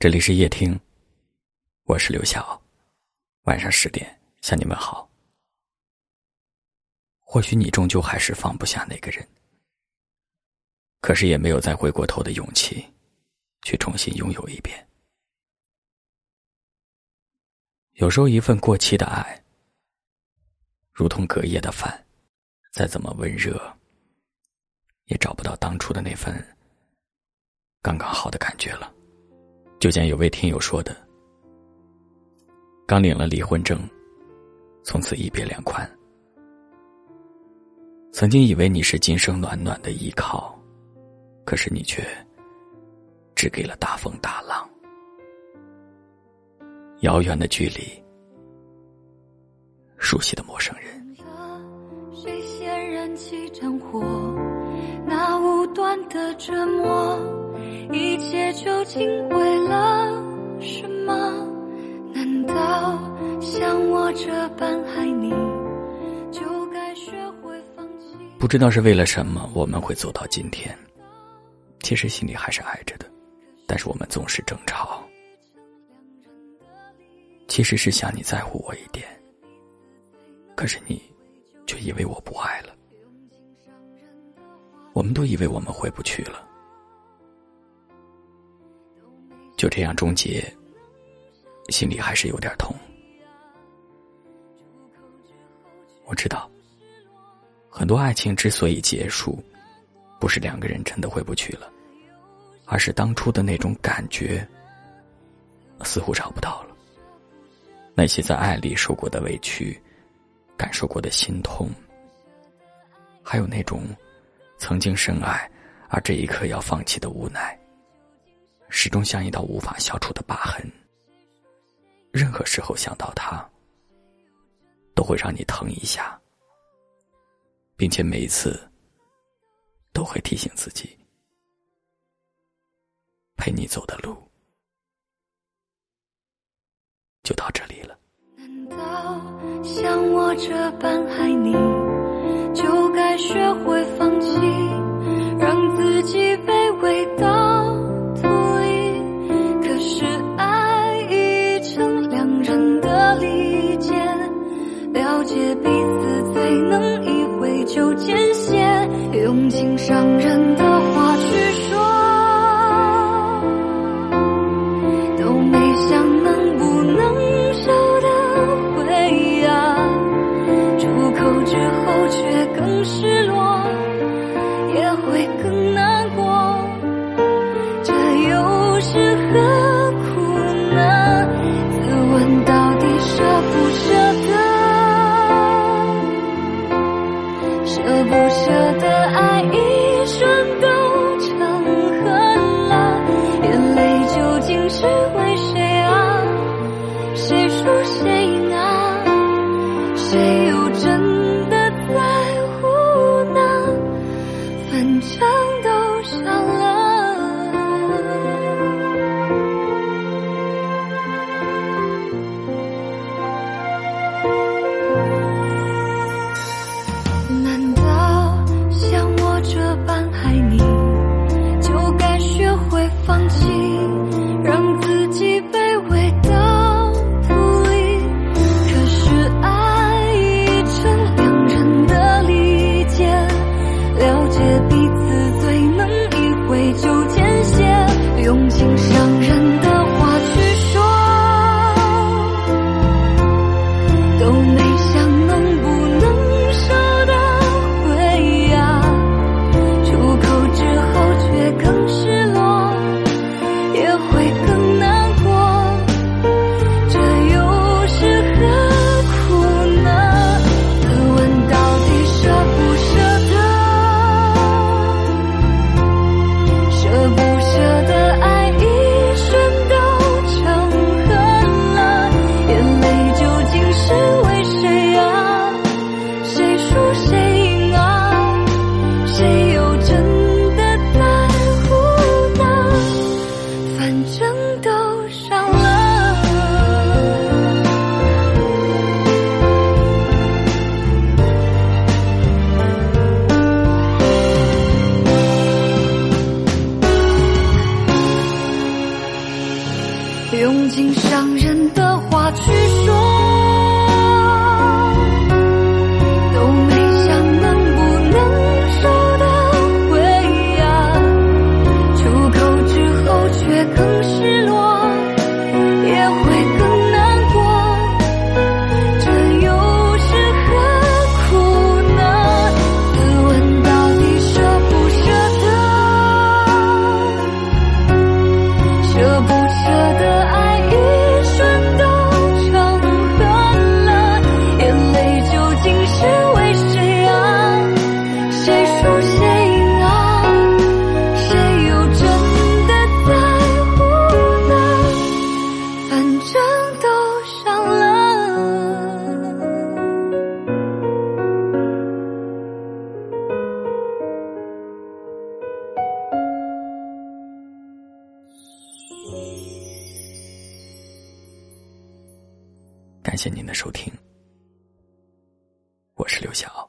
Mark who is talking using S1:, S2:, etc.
S1: 这里是夜听，我是刘晓。晚上十点向你们好。或许你终究还是放不下那个人，可是也没有再回过头的勇气，去重新拥有一遍。有时候，一份过期的爱，如同隔夜的饭，再怎么温热，也找不到当初的那份刚刚好的感觉了。就见有位听友说的：“刚领了离婚证，从此一别两宽。曾经以为你是今生暖暖的依靠，可是你却只给了大风大浪。遥远的距离，熟悉的陌生人。
S2: 谁先燃起战火？那无端的折磨，一切究竟为像我这般爱你，就该学会放弃？
S1: 不知道是为了什么，我们会走到今天。其实心里还是爱着的，但是我们总是争吵。其实是想你在乎我一点，可是你却以为我不爱了。我们都以为我们回不去了，就这样终结，心里还是有点痛。我知道，很多爱情之所以结束，不是两个人真的回不去了，而是当初的那种感觉似乎找不到了。那些在爱里受过的委屈，感受过的心痛，还有那种曾经深爱而这一刻要放弃的无奈，始终像一道无法消除的疤痕。任何时候想到他，都会让你疼一下，并且每一次都会提醒自己，陪你走的路就到这里了。难道。
S2: 像我这般爱你，就该学会放弃，让自己卑微到不舍的爱。Don't
S1: 感谢您的收听。我是刘晓。